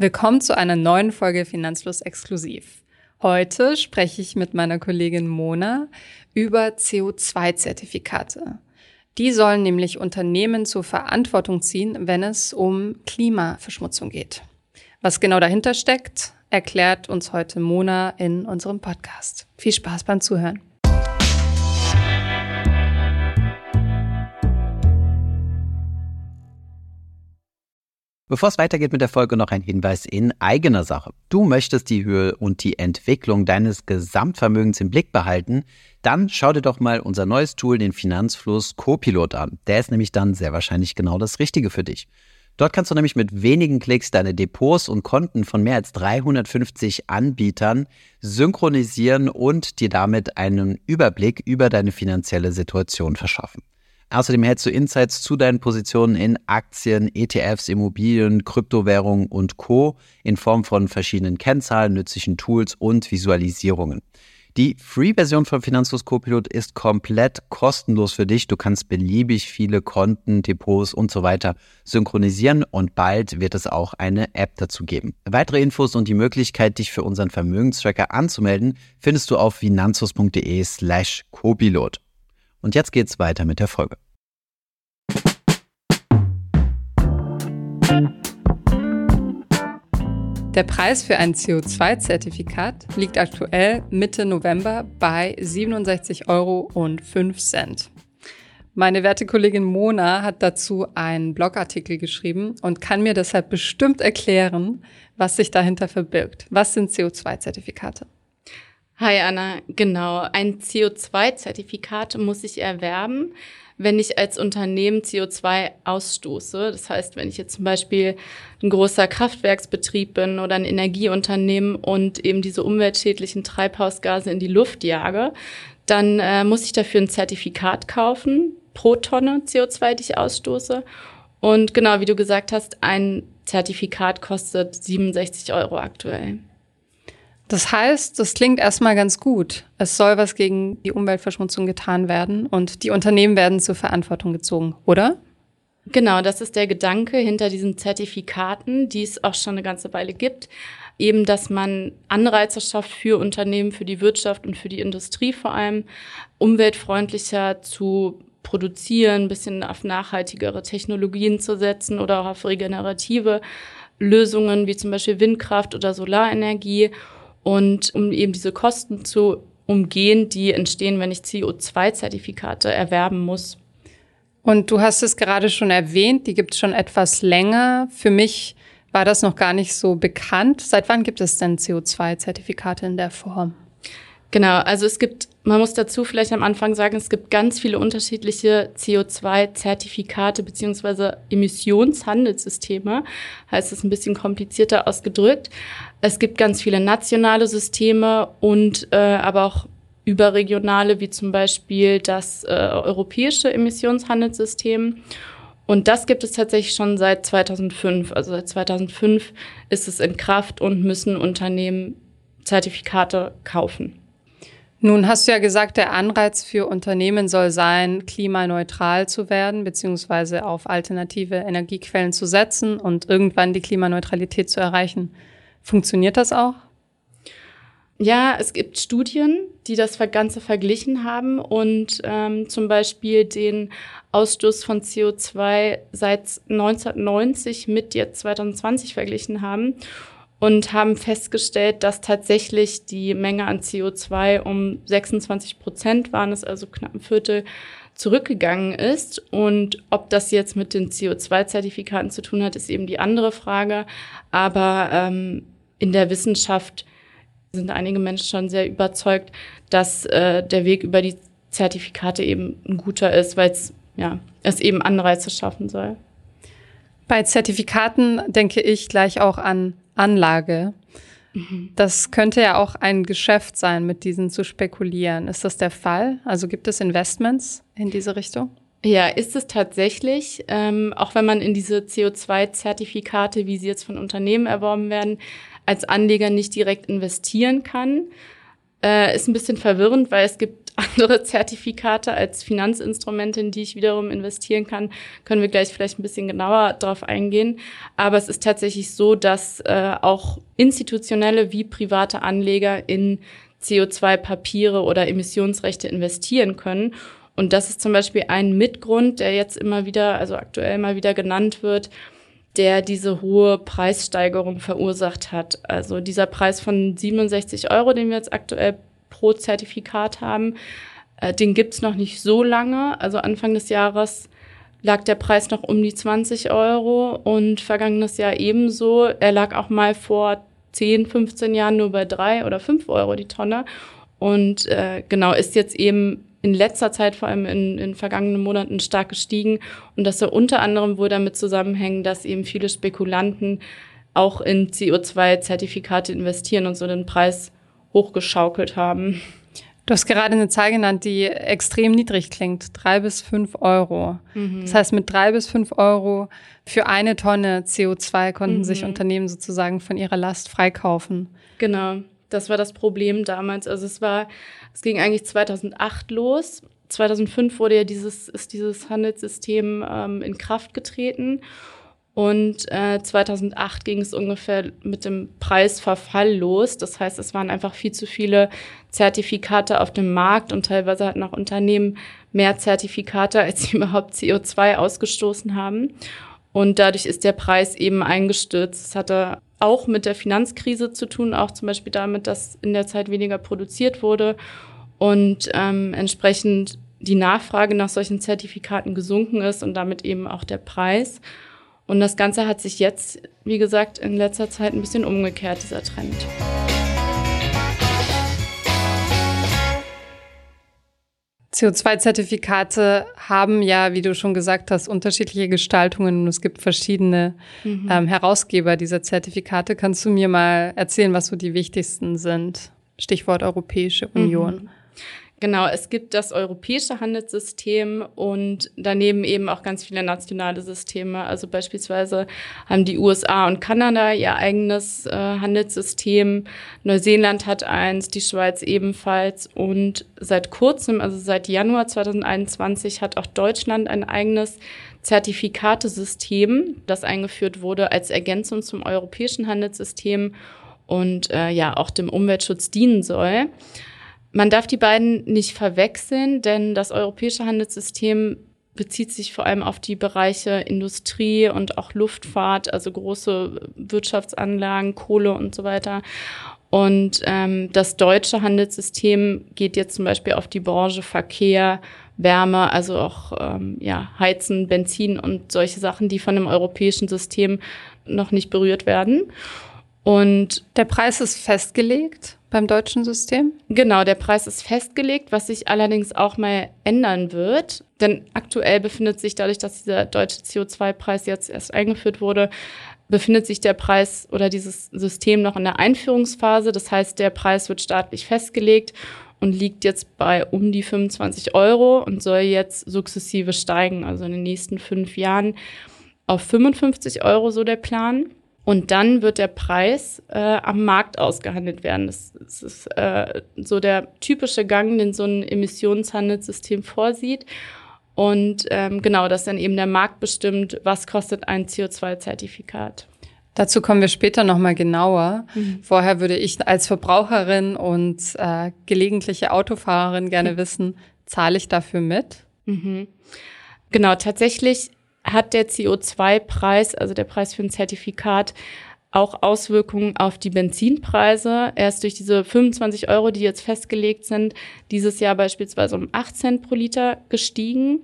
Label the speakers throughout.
Speaker 1: Willkommen zu einer neuen Folge Finanzfluss exklusiv. Heute spreche ich mit meiner Kollegin Mona über CO2-Zertifikate. Die sollen nämlich Unternehmen zur Verantwortung ziehen, wenn es um Klimaverschmutzung geht. Was genau dahinter steckt, erklärt uns heute Mona in unserem Podcast. Viel Spaß beim Zuhören.
Speaker 2: Bevor es weitergeht mit der Folge, noch ein Hinweis in eigener Sache. Du möchtest die Höhe und die Entwicklung deines Gesamtvermögens im Blick behalten, dann schau dir doch mal unser neues Tool, den Finanzfluss Copilot an. Der ist nämlich dann sehr wahrscheinlich genau das Richtige für dich. Dort kannst du nämlich mit wenigen Klicks deine Depots und Konten von mehr als 350 Anbietern synchronisieren und dir damit einen Überblick über deine finanzielle Situation verschaffen. Außerdem hältst du Insights zu deinen Positionen in Aktien, ETFs, Immobilien, Kryptowährungen und Co. in Form von verschiedenen Kennzahlen, nützlichen Tools und Visualisierungen. Die Free-Version von Finanzlos Copilot ist komplett kostenlos für dich. Du kannst beliebig viele Konten, Depots und so weiter synchronisieren und bald wird es auch eine App dazu geben. Weitere Infos und die Möglichkeit, dich für unseren Vermögenstracker anzumelden, findest du auf finanzlos.de slash Copilot. Und jetzt geht's weiter mit der Folge.
Speaker 1: Der Preis für ein CO2-Zertifikat liegt aktuell Mitte November bei 67,05 Euro. Meine werte Kollegin Mona hat dazu einen Blogartikel geschrieben und kann mir deshalb bestimmt erklären, was sich dahinter verbirgt. Was sind CO2-Zertifikate?
Speaker 3: Hi Anna, genau. Ein CO2-Zertifikat muss ich erwerben, wenn ich als Unternehmen CO2 ausstoße. Das heißt, wenn ich jetzt zum Beispiel ein großer Kraftwerksbetrieb bin oder ein Energieunternehmen und eben diese umweltschädlichen Treibhausgase in die Luft jage, dann äh, muss ich dafür ein Zertifikat kaufen pro Tonne CO2, die ich ausstoße. Und genau, wie du gesagt hast, ein Zertifikat kostet 67 Euro aktuell.
Speaker 1: Das heißt, das klingt erstmal ganz gut. Es soll was gegen die Umweltverschmutzung getan werden und die Unternehmen werden zur Verantwortung gezogen, oder?
Speaker 3: Genau, das ist der Gedanke hinter diesen Zertifikaten, die es auch schon eine ganze Weile gibt. Eben, dass man Anreize schafft für Unternehmen, für die Wirtschaft und für die Industrie vor allem, umweltfreundlicher zu produzieren, ein bisschen auf nachhaltigere Technologien zu setzen oder auch auf regenerative Lösungen wie zum Beispiel Windkraft oder Solarenergie und um eben diese Kosten zu umgehen, die entstehen, wenn ich CO2-Zertifikate erwerben muss.
Speaker 1: Und du hast es gerade schon erwähnt, die gibt es schon etwas länger. Für mich war das noch gar nicht so bekannt. Seit wann gibt es denn CO2-Zertifikate in der Form?
Speaker 3: Genau, also es gibt, man muss dazu vielleicht am Anfang sagen, es gibt ganz viele unterschiedliche CO2-Zertifikate beziehungsweise Emissionshandelssysteme. Heißt es ein bisschen komplizierter ausgedrückt. Es gibt ganz viele nationale Systeme und äh, aber auch überregionale, wie zum Beispiel das äh, europäische Emissionshandelssystem. Und das gibt es tatsächlich schon seit 2005. Also seit 2005 ist es in Kraft und müssen Unternehmen Zertifikate kaufen.
Speaker 1: Nun hast du ja gesagt, der Anreiz für Unternehmen soll sein, klimaneutral zu werden, beziehungsweise auf alternative Energiequellen zu setzen und irgendwann die Klimaneutralität zu erreichen. Funktioniert das auch?
Speaker 3: Ja, es gibt Studien, die das Ganze verglichen haben und ähm, zum Beispiel den Ausstoß von CO2 seit 1990 mit jetzt 2020 verglichen haben und haben festgestellt, dass tatsächlich die Menge an CO2 um 26 Prozent waren es, also knapp ein Viertel, zurückgegangen ist. Und ob das jetzt mit den CO2-Zertifikaten zu tun hat, ist eben die andere Frage. Aber ähm, in der Wissenschaft sind einige Menschen schon sehr überzeugt, dass äh, der Weg über die Zertifikate eben ein guter ist, weil es ja, es eben Anreize schaffen soll.
Speaker 1: Bei Zertifikaten denke ich gleich auch an Anlage. Mhm. Das könnte ja auch ein Geschäft sein, mit diesen zu spekulieren. Ist das der Fall? Also gibt es Investments in diese Richtung?
Speaker 3: Ja, ist es tatsächlich. Ähm, auch wenn man in diese CO2-Zertifikate, wie sie jetzt von Unternehmen erworben werden, als Anleger nicht direkt investieren kann, Äh, ist ein bisschen verwirrend, weil es gibt andere Zertifikate als Finanzinstrumente, in die ich wiederum investieren kann. Können wir gleich vielleicht ein bisschen genauer darauf eingehen. Aber es ist tatsächlich so, dass äh, auch institutionelle wie private Anleger in CO2-Papiere oder Emissionsrechte investieren können. Und das ist zum Beispiel ein Mitgrund, der jetzt immer wieder, also aktuell mal wieder genannt wird, der diese hohe Preissteigerung verursacht hat. Also dieser Preis von 67 Euro, den wir jetzt aktuell pro Zertifikat haben, äh, den gibt's noch nicht so lange. Also Anfang des Jahres lag der Preis noch um die 20 Euro und vergangenes Jahr ebenso. Er lag auch mal vor 10, 15 Jahren nur bei drei oder fünf Euro die Tonne. Und äh, genau, ist jetzt eben in letzter Zeit, vor allem in, in vergangenen Monaten, stark gestiegen. Und das soll unter anderem wohl damit zusammenhängen, dass eben viele Spekulanten auch in CO2-Zertifikate investieren und so den Preis hochgeschaukelt haben.
Speaker 1: Du hast gerade eine Zahl genannt, die extrem niedrig klingt. Drei bis fünf Euro. Mhm. Das heißt, mit drei bis fünf Euro für eine Tonne CO2 konnten mhm. sich Unternehmen sozusagen von ihrer Last freikaufen.
Speaker 3: Genau. Das war das Problem damals. Also es war, es ging eigentlich 2008 los. 2005 wurde ja dieses, ist dieses Handelssystem ähm, in Kraft getreten. Und äh, 2008 ging es ungefähr mit dem Preisverfall los. Das heißt, es waren einfach viel zu viele Zertifikate auf dem Markt und teilweise hatten auch Unternehmen mehr Zertifikate, als sie überhaupt CO2 ausgestoßen haben. Und dadurch ist der Preis eben eingestürzt. Es hatte auch mit der Finanzkrise zu tun, auch zum Beispiel damit, dass in der Zeit weniger produziert wurde und ähm, entsprechend die Nachfrage nach solchen Zertifikaten gesunken ist und damit eben auch der Preis. Und das Ganze hat sich jetzt, wie gesagt, in letzter Zeit ein bisschen umgekehrt, dieser Trend.
Speaker 1: CO2-Zertifikate haben ja, wie du schon gesagt hast, unterschiedliche Gestaltungen und es gibt verschiedene mhm. ähm, Herausgeber dieser Zertifikate. Kannst du mir mal erzählen, was so die wichtigsten sind? Stichwort Europäische Union. Mhm.
Speaker 3: Genau, es gibt das europäische Handelssystem und daneben eben auch ganz viele nationale Systeme. Also beispielsweise haben die USA und Kanada ihr eigenes äh, Handelssystem. Neuseeland hat eins, die Schweiz ebenfalls und seit kurzem, also seit Januar 2021, hat auch Deutschland ein eigenes Zertifikatesystem, das eingeführt wurde als Ergänzung zum europäischen Handelssystem und äh, ja auch dem Umweltschutz dienen soll. Man darf die beiden nicht verwechseln, denn das europäische Handelssystem bezieht sich vor allem auf die Bereiche Industrie und auch Luftfahrt, also große Wirtschaftsanlagen, Kohle und so weiter. Und ähm, das deutsche Handelssystem geht jetzt zum Beispiel auf die Branche Verkehr, Wärme, also auch ähm, ja, Heizen, Benzin und solche Sachen, die von dem europäischen System noch nicht berührt werden.
Speaker 1: Und der Preis ist festgelegt beim deutschen System?
Speaker 3: Genau, der Preis ist festgelegt, was sich allerdings auch mal ändern wird. Denn aktuell befindet sich dadurch, dass dieser deutsche CO2-Preis jetzt erst eingeführt wurde, befindet sich der Preis oder dieses System noch in der Einführungsphase. Das heißt, der Preis wird staatlich festgelegt und liegt jetzt bei um die 25 Euro und soll jetzt sukzessive steigen, also in den nächsten fünf Jahren auf 55 Euro, so der Plan. Und dann wird der Preis äh, am Markt ausgehandelt werden. Das, das ist äh, so der typische Gang, den so ein Emissionshandelssystem vorsieht. Und ähm, genau, dass dann eben der Markt bestimmt, was kostet ein CO2-Zertifikat.
Speaker 1: Dazu kommen wir später nochmal genauer. Mhm. Vorher würde ich als Verbraucherin und äh, gelegentliche Autofahrerin gerne mhm. wissen, zahle ich dafür mit?
Speaker 3: Mhm. Genau, tatsächlich hat der CO2-Preis, also der Preis für ein Zertifikat, auch Auswirkungen auf die Benzinpreise. Erst durch diese 25 Euro, die jetzt festgelegt sind, dieses Jahr beispielsweise um 8 Cent pro Liter gestiegen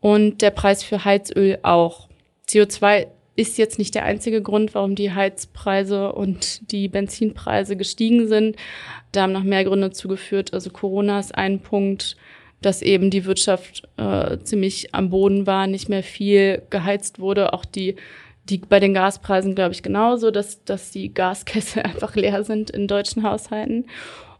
Speaker 3: und der Preis für Heizöl auch. CO2 ist jetzt nicht der einzige Grund, warum die Heizpreise und die Benzinpreise gestiegen sind. Da haben noch mehr Gründe zugeführt. Also Corona ist ein Punkt, dass eben die Wirtschaft äh, ziemlich am Boden war, nicht mehr viel geheizt wurde. Auch die, die bei den Gaspreisen, glaube ich, genauso, dass, dass die Gaskessel einfach leer sind in deutschen Haushalten.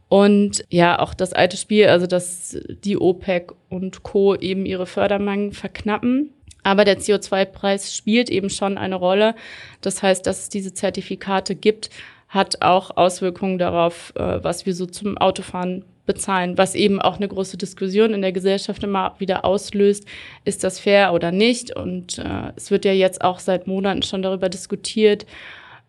Speaker 3: Und ja, auch das alte Spiel, also dass die OPEC und Co. eben ihre Fördermengen verknappen. Aber der CO2-Preis spielt eben schon eine Rolle. Das heißt, dass es diese Zertifikate gibt, hat auch Auswirkungen darauf, äh, was wir so zum Autofahren bezahlen, was eben auch eine große Diskussion in der Gesellschaft immer wieder auslöst, ist das fair oder nicht? Und äh, es wird ja jetzt auch seit Monaten schon darüber diskutiert,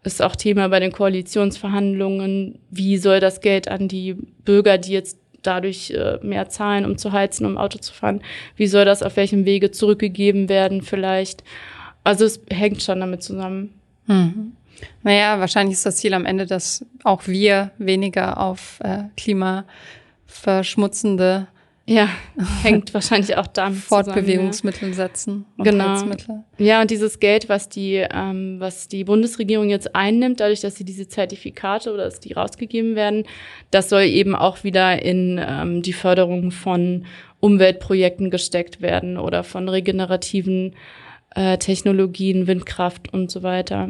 Speaker 3: ist auch Thema bei den Koalitionsverhandlungen, wie soll das Geld an die Bürger, die jetzt dadurch äh, mehr zahlen, um zu heizen, um Auto zu fahren, wie soll das auf welchem Wege zurückgegeben werden vielleicht? Also es hängt schon damit zusammen.
Speaker 1: Mhm. Naja, wahrscheinlich ist das Ziel am Ende, dass auch wir weniger auf äh, klimaverschmutzende
Speaker 3: ja, hängt wahrscheinlich auch damit
Speaker 1: Fortbewegungsmittel setzen.
Speaker 3: Und genau. Heizmittel. Ja, und dieses Geld, was die, ähm, was die Bundesregierung jetzt einnimmt, dadurch, dass sie diese Zertifikate oder dass die rausgegeben werden, das soll eben auch wieder in ähm, die Förderung von Umweltprojekten gesteckt werden oder von regenerativen äh, Technologien, Windkraft und so weiter.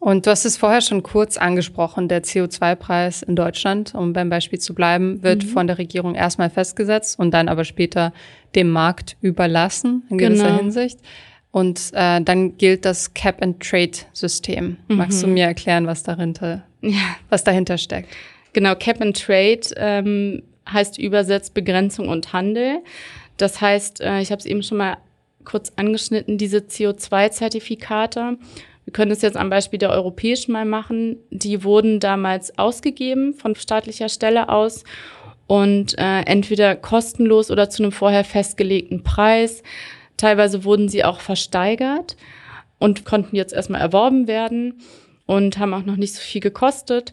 Speaker 1: Und du hast es vorher schon kurz angesprochen, der CO2-Preis in Deutschland, um beim Beispiel zu bleiben, wird mhm. von der Regierung erstmal festgesetzt und dann aber später dem Markt überlassen in gewisser genau. Hinsicht. Und äh, dann gilt das Cap-and-Trade-System. Mhm. Magst du mir erklären, was dahinter, ja. was dahinter steckt?
Speaker 3: Genau, Cap-and-Trade ähm, heißt übersetzt Begrenzung und Handel. Das heißt, äh, ich habe es eben schon mal kurz angeschnitten, diese CO2-Zertifikate wir können es jetzt am Beispiel der europäischen mal machen. Die wurden damals ausgegeben von staatlicher Stelle aus und äh, entweder kostenlos oder zu einem vorher festgelegten Preis. Teilweise wurden sie auch versteigert und konnten jetzt erstmal erworben werden und haben auch noch nicht so viel gekostet.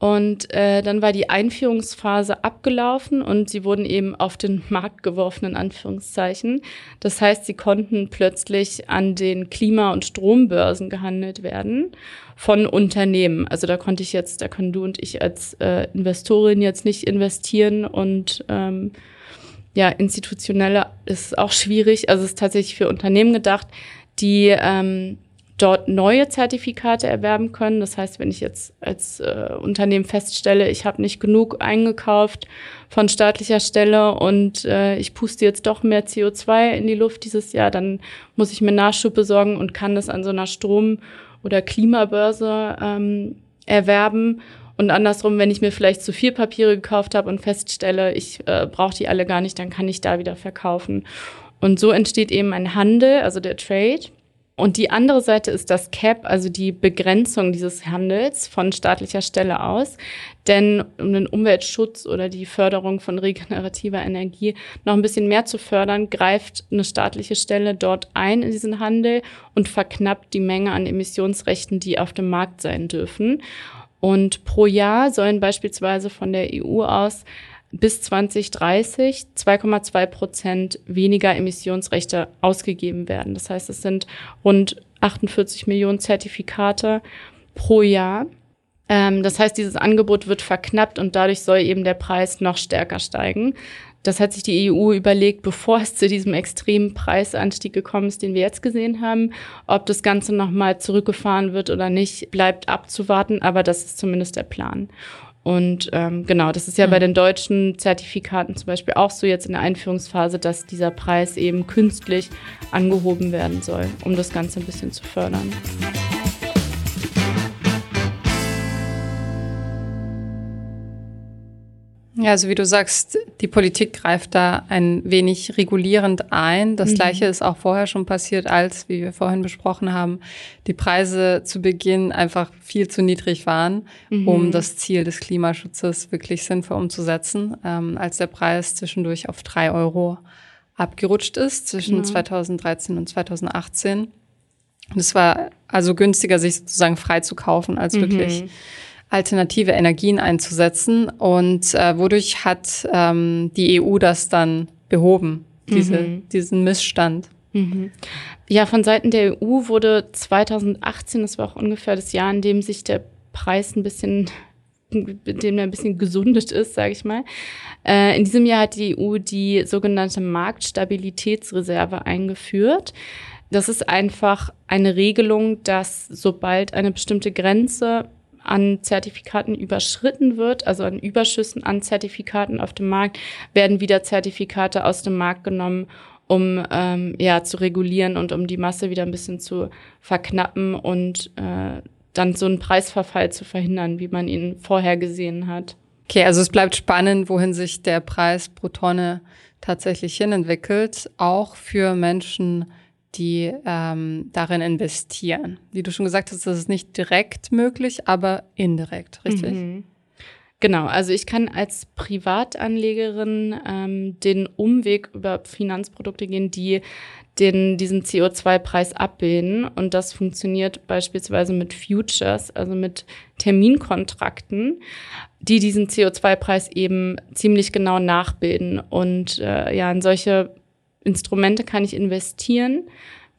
Speaker 3: Und äh, dann war die Einführungsphase abgelaufen und sie wurden eben auf den Markt geworfen, in Anführungszeichen. Das heißt, sie konnten plötzlich an den Klima- und Strombörsen gehandelt werden von Unternehmen. Also da konnte ich jetzt, da können du und ich als äh, Investorin jetzt nicht investieren und ähm, ja, institutionelle ist auch schwierig. Also es ist tatsächlich für Unternehmen gedacht, die ähm, dort neue Zertifikate erwerben können. Das heißt, wenn ich jetzt als äh, Unternehmen feststelle, ich habe nicht genug eingekauft von staatlicher Stelle und äh, ich puste jetzt doch mehr CO2 in die Luft dieses Jahr, dann muss ich mir Nachschub besorgen und kann das an so einer Strom- oder Klimabörse ähm, erwerben. Und andersrum, wenn ich mir vielleicht zu viel Papiere gekauft habe und feststelle, ich äh, brauche die alle gar nicht, dann kann ich da wieder verkaufen. Und so entsteht eben ein Handel, also der Trade. Und die andere Seite ist das Cap, also die Begrenzung dieses Handels von staatlicher Stelle aus. Denn um den Umweltschutz oder die Förderung von regenerativer Energie noch ein bisschen mehr zu fördern, greift eine staatliche Stelle dort ein in diesen Handel und verknappt die Menge an Emissionsrechten, die auf dem Markt sein dürfen. Und pro Jahr sollen beispielsweise von der EU aus bis 2030 2,2 Prozent weniger Emissionsrechte ausgegeben werden. Das heißt, es sind rund 48 Millionen Zertifikate pro Jahr. Ähm, das heißt, dieses Angebot wird verknappt und dadurch soll eben der Preis noch stärker steigen. Das hat sich die EU überlegt, bevor es zu diesem extremen Preisanstieg gekommen ist, den wir jetzt gesehen haben. Ob das Ganze nochmal zurückgefahren wird oder nicht, bleibt abzuwarten, aber das ist zumindest der Plan. Und ähm, genau, das ist ja mhm. bei den deutschen Zertifikaten zum Beispiel auch so jetzt in der Einführungsphase, dass dieser Preis eben künstlich angehoben werden soll, um das Ganze ein bisschen zu fördern.
Speaker 1: Ja, also wie du sagst, die Politik greift da ein wenig regulierend ein. Das mhm. gleiche ist auch vorher schon passiert, als, wie wir vorhin besprochen haben, die Preise zu Beginn einfach viel zu niedrig waren, mhm. um das Ziel des Klimaschutzes wirklich sinnvoll umzusetzen, ähm, als der Preis zwischendurch auf drei Euro abgerutscht ist zwischen genau. 2013 und 2018. Und es war also günstiger, sich sozusagen frei zu kaufen, als mhm. wirklich alternative Energien einzusetzen. Und äh, wodurch hat ähm, die EU das dann behoben, diese, mhm. diesen Missstand?
Speaker 3: Mhm. Ja, von Seiten der EU wurde 2018, das war auch ungefähr das Jahr, in dem sich der Preis ein bisschen in dem er ein bisschen gesundet ist, sage ich mal. Äh, in diesem Jahr hat die EU die sogenannte Marktstabilitätsreserve eingeführt. Das ist einfach eine Regelung, dass sobald eine bestimmte Grenze an Zertifikaten überschritten wird, also an Überschüssen an Zertifikaten auf dem Markt, werden wieder Zertifikate aus dem Markt genommen, um ähm, ja zu regulieren und um die Masse wieder ein bisschen zu verknappen und äh, dann so einen Preisverfall zu verhindern, wie man ihn vorher gesehen hat.
Speaker 1: Okay, also es bleibt spannend, wohin sich der Preis pro Tonne tatsächlich hin entwickelt, auch für Menschen, die ähm, darin investieren. Wie du schon gesagt hast, das ist nicht direkt möglich, aber indirekt, richtig? Mhm.
Speaker 3: Genau, also ich kann als Privatanlegerin ähm, den Umweg über Finanzprodukte gehen, die den, diesen CO2-Preis abbilden. Und das funktioniert beispielsweise mit Futures, also mit Terminkontrakten, die diesen CO2-Preis eben ziemlich genau nachbilden. Und äh, ja, in solche Instrumente kann ich investieren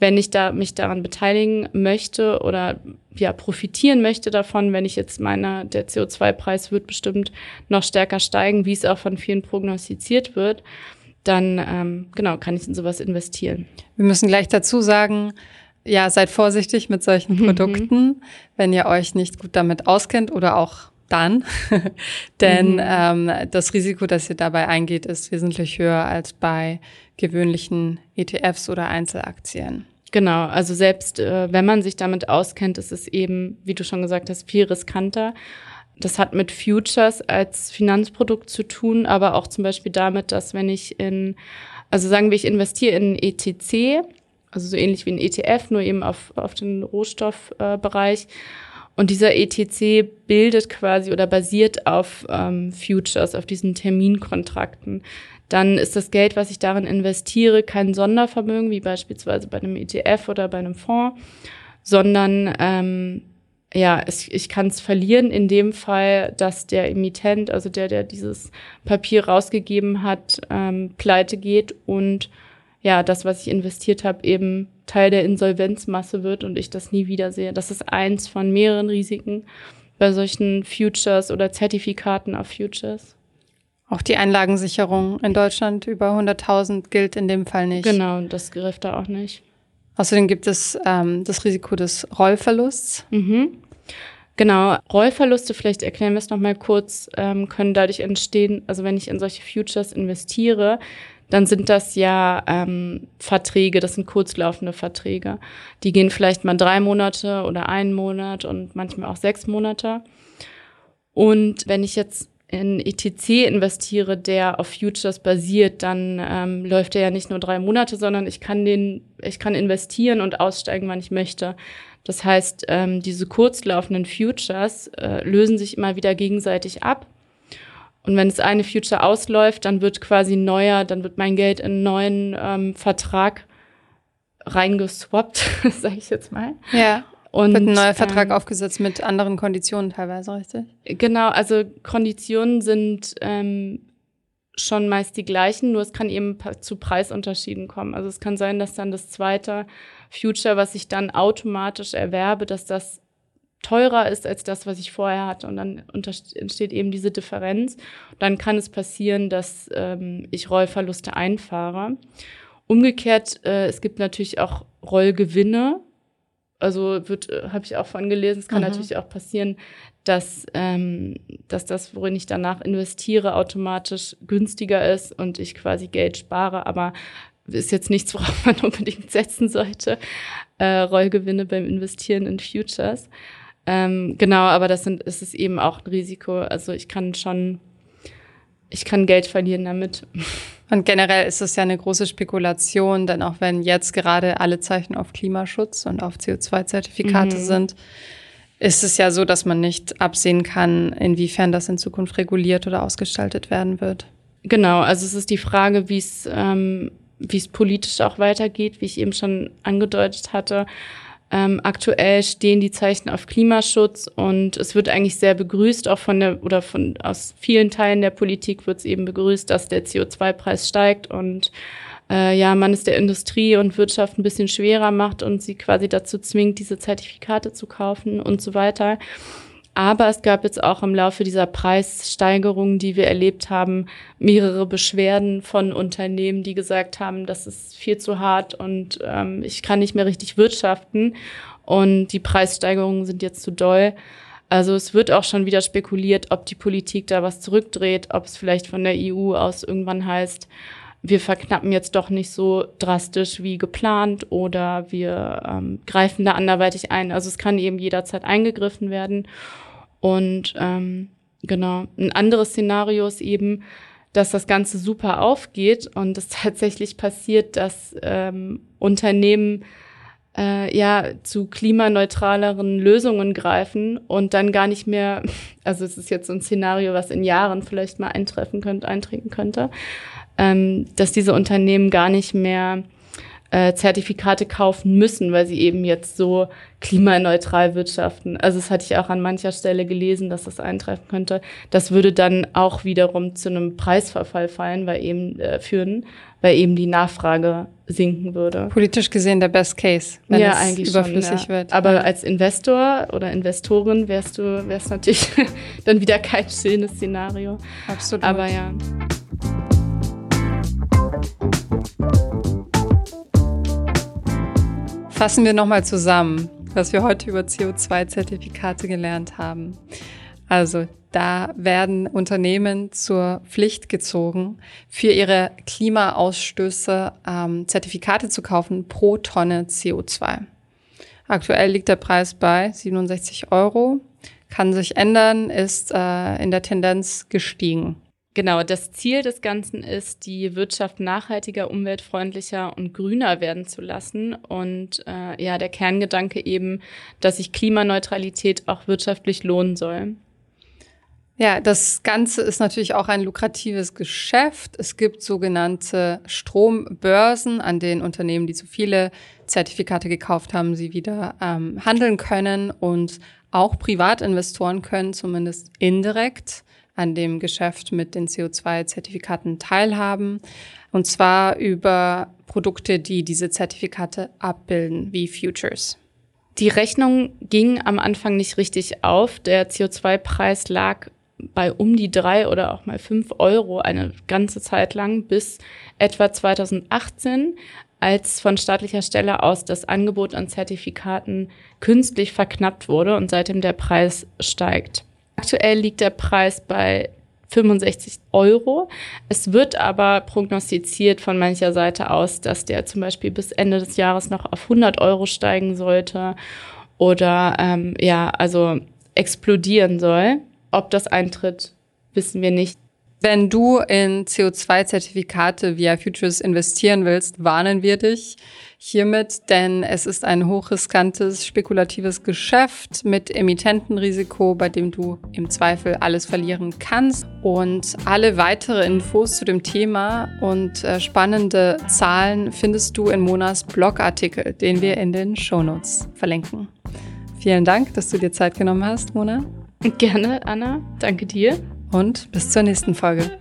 Speaker 3: wenn ich da mich daran beteiligen möchte oder ja profitieren möchte davon, wenn ich jetzt meine, der CO2-Preis wird bestimmt noch stärker steigen, wie es auch von vielen prognostiziert wird, dann ähm, genau kann ich in sowas investieren.
Speaker 1: Wir müssen gleich dazu sagen, ja, seid vorsichtig mit solchen mhm. Produkten, wenn ihr euch nicht gut damit auskennt oder auch dann. Denn mhm. ähm, das Risiko, das ihr dabei eingeht, ist wesentlich höher als bei gewöhnlichen ETFs oder Einzelaktien.
Speaker 3: Genau, also selbst äh, wenn man sich damit auskennt, ist es eben, wie du schon gesagt hast, viel riskanter. Das hat mit Futures als Finanzprodukt zu tun, aber auch zum Beispiel damit, dass wenn ich in, also sagen wir, ich investiere in ETC, also so ähnlich wie ein ETF, nur eben auf, auf den Rohstoffbereich. Äh, und dieser ETC bildet quasi oder basiert auf ähm, Futures, auf diesen Terminkontrakten. Dann ist das Geld, was ich darin investiere, kein Sondervermögen, wie beispielsweise bei einem ETF oder bei einem Fonds, sondern ähm, ja, es, ich kann es verlieren in dem Fall, dass der Emittent, also der, der dieses Papier rausgegeben hat, ähm, pleite geht und ja, das, was ich investiert habe, eben Teil der Insolvenzmasse wird und ich das nie wiedersehe. Das ist eins von mehreren Risiken bei solchen Futures oder Zertifikaten auf Futures.
Speaker 1: Auch die Einlagensicherung in Deutschland über 100.000 gilt in dem Fall nicht.
Speaker 3: Genau, das griff da auch nicht.
Speaker 1: Außerdem gibt es ähm, das Risiko des Rollverlusts.
Speaker 3: Mhm. Genau, Rollverluste, vielleicht erklären wir es nochmal kurz, ähm, können dadurch entstehen, also wenn ich in solche Futures investiere, dann sind das ja ähm, Verträge, das sind kurzlaufende Verträge. Die gehen vielleicht mal drei Monate oder einen Monat und manchmal auch sechs Monate. Und wenn ich jetzt in ETC investiere, der auf Futures basiert, dann ähm, läuft der ja nicht nur drei Monate, sondern ich kann den, ich kann investieren und aussteigen, wann ich möchte. Das heißt, ähm, diese kurzlaufenden Futures äh, lösen sich immer wieder gegenseitig ab. Und wenn das eine Future ausläuft, dann wird quasi neuer, dann wird mein Geld in einen neuen ähm, Vertrag reingeswappt, sage ich jetzt mal.
Speaker 1: Ja. Und, Wird ein neuer Vertrag ähm, aufgesetzt mit anderen Konditionen teilweise, richtig?
Speaker 3: Genau, also Konditionen sind ähm, schon meist die gleichen, nur es kann eben zu Preisunterschieden kommen. Also es kann sein, dass dann das zweite Future, was ich dann automatisch erwerbe, dass das teurer ist als das, was ich vorher hatte. Und dann entsteht eben diese Differenz. Dann kann es passieren, dass ähm, ich Rollverluste einfahre. Umgekehrt, äh, es gibt natürlich auch Rollgewinne. Also wird, äh, habe ich auch von gelesen, es kann mhm. natürlich auch passieren, dass, ähm, dass das, worin ich danach investiere, automatisch günstiger ist und ich quasi Geld spare, aber ist jetzt nichts, worauf man unbedingt setzen sollte. Äh, Rollgewinne beim Investieren in Futures. Ähm, genau, aber das sind, ist es eben auch ein Risiko. Also ich kann schon, ich kann Geld verlieren damit.
Speaker 1: Und generell ist es ja eine große Spekulation, denn auch wenn jetzt gerade alle Zeichen auf Klimaschutz und auf CO2-Zertifikate mhm. sind, ist es ja so, dass man nicht absehen kann, inwiefern das in Zukunft reguliert oder ausgestaltet werden wird.
Speaker 3: Genau, also es ist die Frage, wie es ähm, wie es politisch auch weitergeht, wie ich eben schon angedeutet hatte. Ähm, aktuell stehen die Zeichen auf Klimaschutz und es wird eigentlich sehr begrüßt, auch von der oder von aus vielen Teilen der Politik wird es eben begrüßt, dass der CO2-Preis steigt und äh, ja, man es der Industrie und Wirtschaft ein bisschen schwerer macht und sie quasi dazu zwingt, diese Zertifikate zu kaufen und so weiter. Aber es gab jetzt auch im Laufe dieser Preissteigerungen, die wir erlebt haben, mehrere Beschwerden von Unternehmen, die gesagt haben, das ist viel zu hart und ähm, ich kann nicht mehr richtig wirtschaften und die Preissteigerungen sind jetzt zu doll. Also es wird auch schon wieder spekuliert, ob die Politik da was zurückdreht, ob es vielleicht von der EU aus irgendwann heißt, wir verknappen jetzt doch nicht so drastisch wie geplant oder wir ähm, greifen da anderweitig ein. Also es kann eben jederzeit eingegriffen werden. Und ähm, genau, ein anderes Szenario ist eben, dass das Ganze super aufgeht und es tatsächlich passiert, dass ähm, Unternehmen äh, ja zu klimaneutraleren Lösungen greifen und dann gar nicht mehr, also es ist jetzt so ein Szenario, was in Jahren vielleicht mal eintreffen könnte, eintreten könnte, ähm, dass diese Unternehmen gar nicht mehr äh, Zertifikate kaufen müssen, weil sie eben jetzt so klimaneutral wirtschaften. Also das hatte ich auch an mancher Stelle gelesen, dass das eintreffen könnte. Das würde dann auch wiederum zu einem Preisverfall fallen, weil eben äh, führen, weil eben die Nachfrage sinken würde.
Speaker 1: Politisch gesehen der Best Case, wenn ja, es eigentlich überflüssig schon, ja. wird.
Speaker 3: Aber als Investor oder Investorin wärst du wärst natürlich dann wieder kein schönes Szenario.
Speaker 1: Absolut.
Speaker 3: Aber ja.
Speaker 1: Fassen wir nochmal zusammen, was wir heute über CO2-Zertifikate gelernt haben. Also da werden Unternehmen zur Pflicht gezogen, für ihre Klimaausstöße ähm, Zertifikate zu kaufen pro Tonne CO2. Aktuell liegt der Preis bei 67 Euro, kann sich ändern, ist äh, in der Tendenz gestiegen.
Speaker 3: Genau, das Ziel des Ganzen ist, die Wirtschaft nachhaltiger, umweltfreundlicher und grüner werden zu lassen. Und äh, ja, der Kerngedanke eben, dass sich Klimaneutralität auch wirtschaftlich lohnen soll.
Speaker 1: Ja, das Ganze ist natürlich auch ein lukratives Geschäft. Es gibt sogenannte Strombörsen, an denen Unternehmen, die zu viele Zertifikate gekauft haben, sie wieder ähm, handeln können. Und auch Privatinvestoren können zumindest indirekt an dem Geschäft mit den CO2-Zertifikaten teilhaben. Und zwar über Produkte, die diese Zertifikate abbilden, wie Futures.
Speaker 3: Die Rechnung ging am Anfang nicht richtig auf. Der CO2-Preis lag bei um die drei oder auch mal fünf Euro eine ganze Zeit lang bis etwa 2018, als von staatlicher Stelle aus das Angebot an Zertifikaten künstlich verknappt wurde und seitdem der Preis steigt. Aktuell liegt der Preis bei 65 Euro. Es wird aber prognostiziert von mancher Seite aus, dass der zum Beispiel bis Ende des Jahres noch auf 100 Euro steigen sollte oder ähm, ja, also explodieren soll. Ob das eintritt, wissen wir nicht.
Speaker 1: Wenn du in CO2-Zertifikate via Futures investieren willst, warnen wir dich hiermit, denn es ist ein hochriskantes, spekulatives Geschäft mit Emittentenrisiko, bei dem du im Zweifel alles verlieren kannst. Und alle weitere Infos zu dem Thema und äh, spannende Zahlen findest du in Monas Blogartikel, den wir in den Shownotes verlinken. Vielen Dank, dass du dir Zeit genommen hast, Mona.
Speaker 3: Gerne, Anna. Danke dir.
Speaker 1: Und bis zur nächsten Folge.